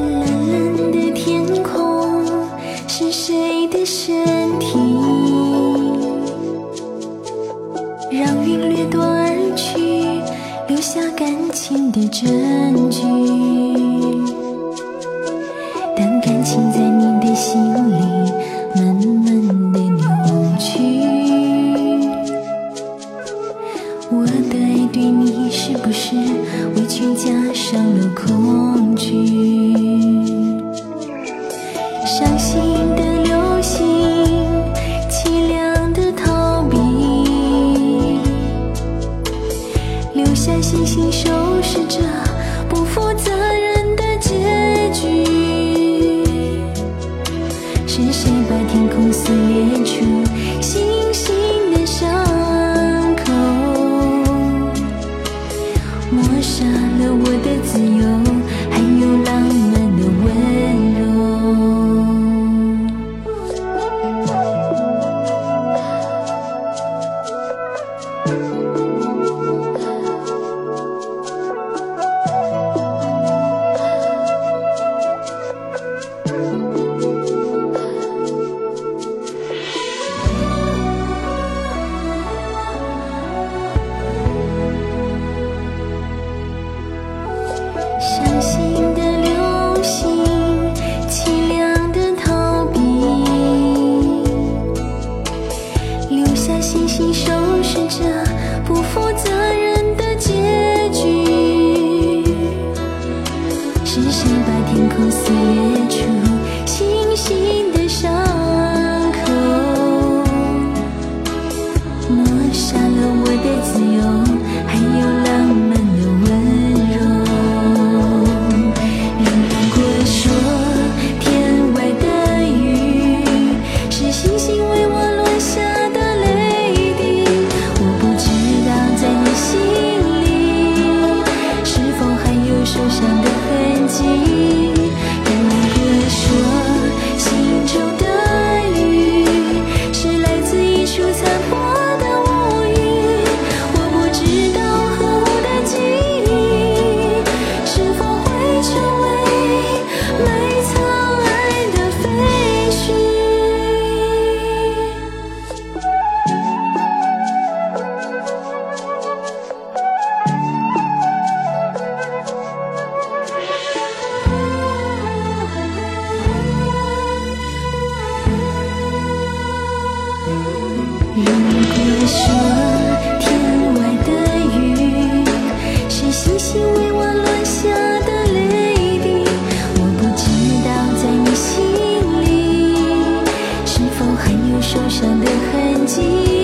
蓝蓝的天空，是谁的身体，让云掠夺而去，留下感情的证据？当感情在你的心里慢慢的扭曲，我的爱对你是不是委屈，加上了恐惧。静的流星凄凉的逃避留下星星收拾着不负责任的结局。是谁把天想。是否还有受伤的痕迹。